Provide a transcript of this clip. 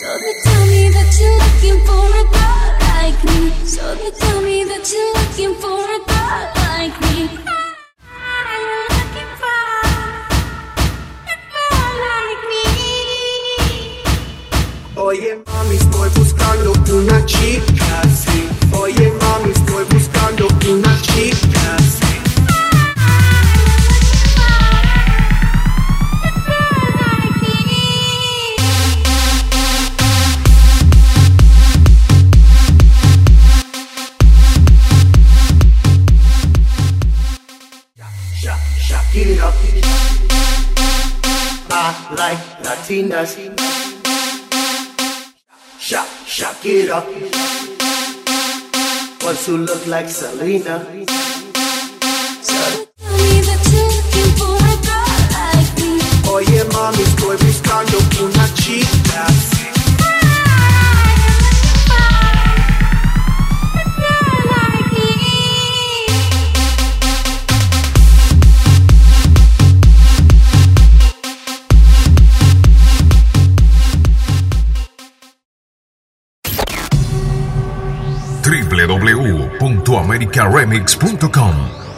So they tell me that you're looking for a girl like me. So they tell me that you're looking for a girl like me. I'm looking for a girl like me. Oye mami, estoy buscando una chica, sí. Look like Selena. So they tell me that you're looking for a girl like me. Oye mami, estoy buscando una chica. www.americaremix.com